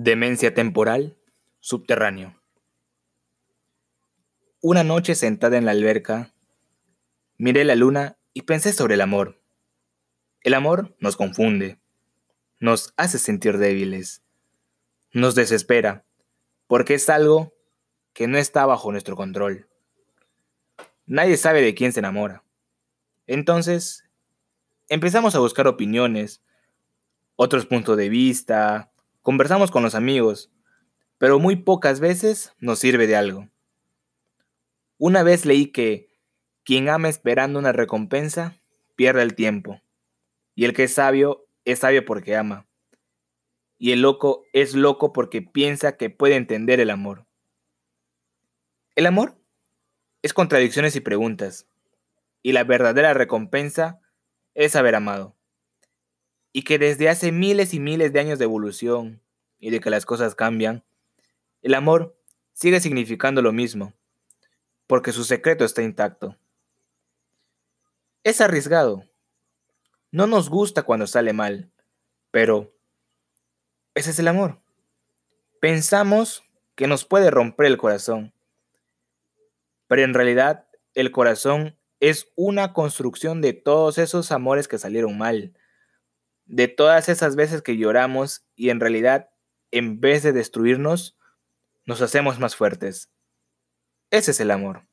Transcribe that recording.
Demencia temporal, subterráneo. Una noche sentada en la alberca, miré la luna y pensé sobre el amor. El amor nos confunde, nos hace sentir débiles, nos desespera, porque es algo que no está bajo nuestro control. Nadie sabe de quién se enamora. Entonces, empezamos a buscar opiniones, otros puntos de vista, Conversamos con los amigos, pero muy pocas veces nos sirve de algo. Una vez leí que quien ama esperando una recompensa pierde el tiempo, y el que es sabio es sabio porque ama, y el loco es loco porque piensa que puede entender el amor. El amor es contradicciones y preguntas, y la verdadera recompensa es haber amado y que desde hace miles y miles de años de evolución y de que las cosas cambian, el amor sigue significando lo mismo, porque su secreto está intacto. Es arriesgado. No nos gusta cuando sale mal, pero ese es el amor. Pensamos que nos puede romper el corazón, pero en realidad el corazón es una construcción de todos esos amores que salieron mal, de todas esas veces que lloramos y en realidad, en vez de destruirnos, nos hacemos más fuertes. Ese es el amor.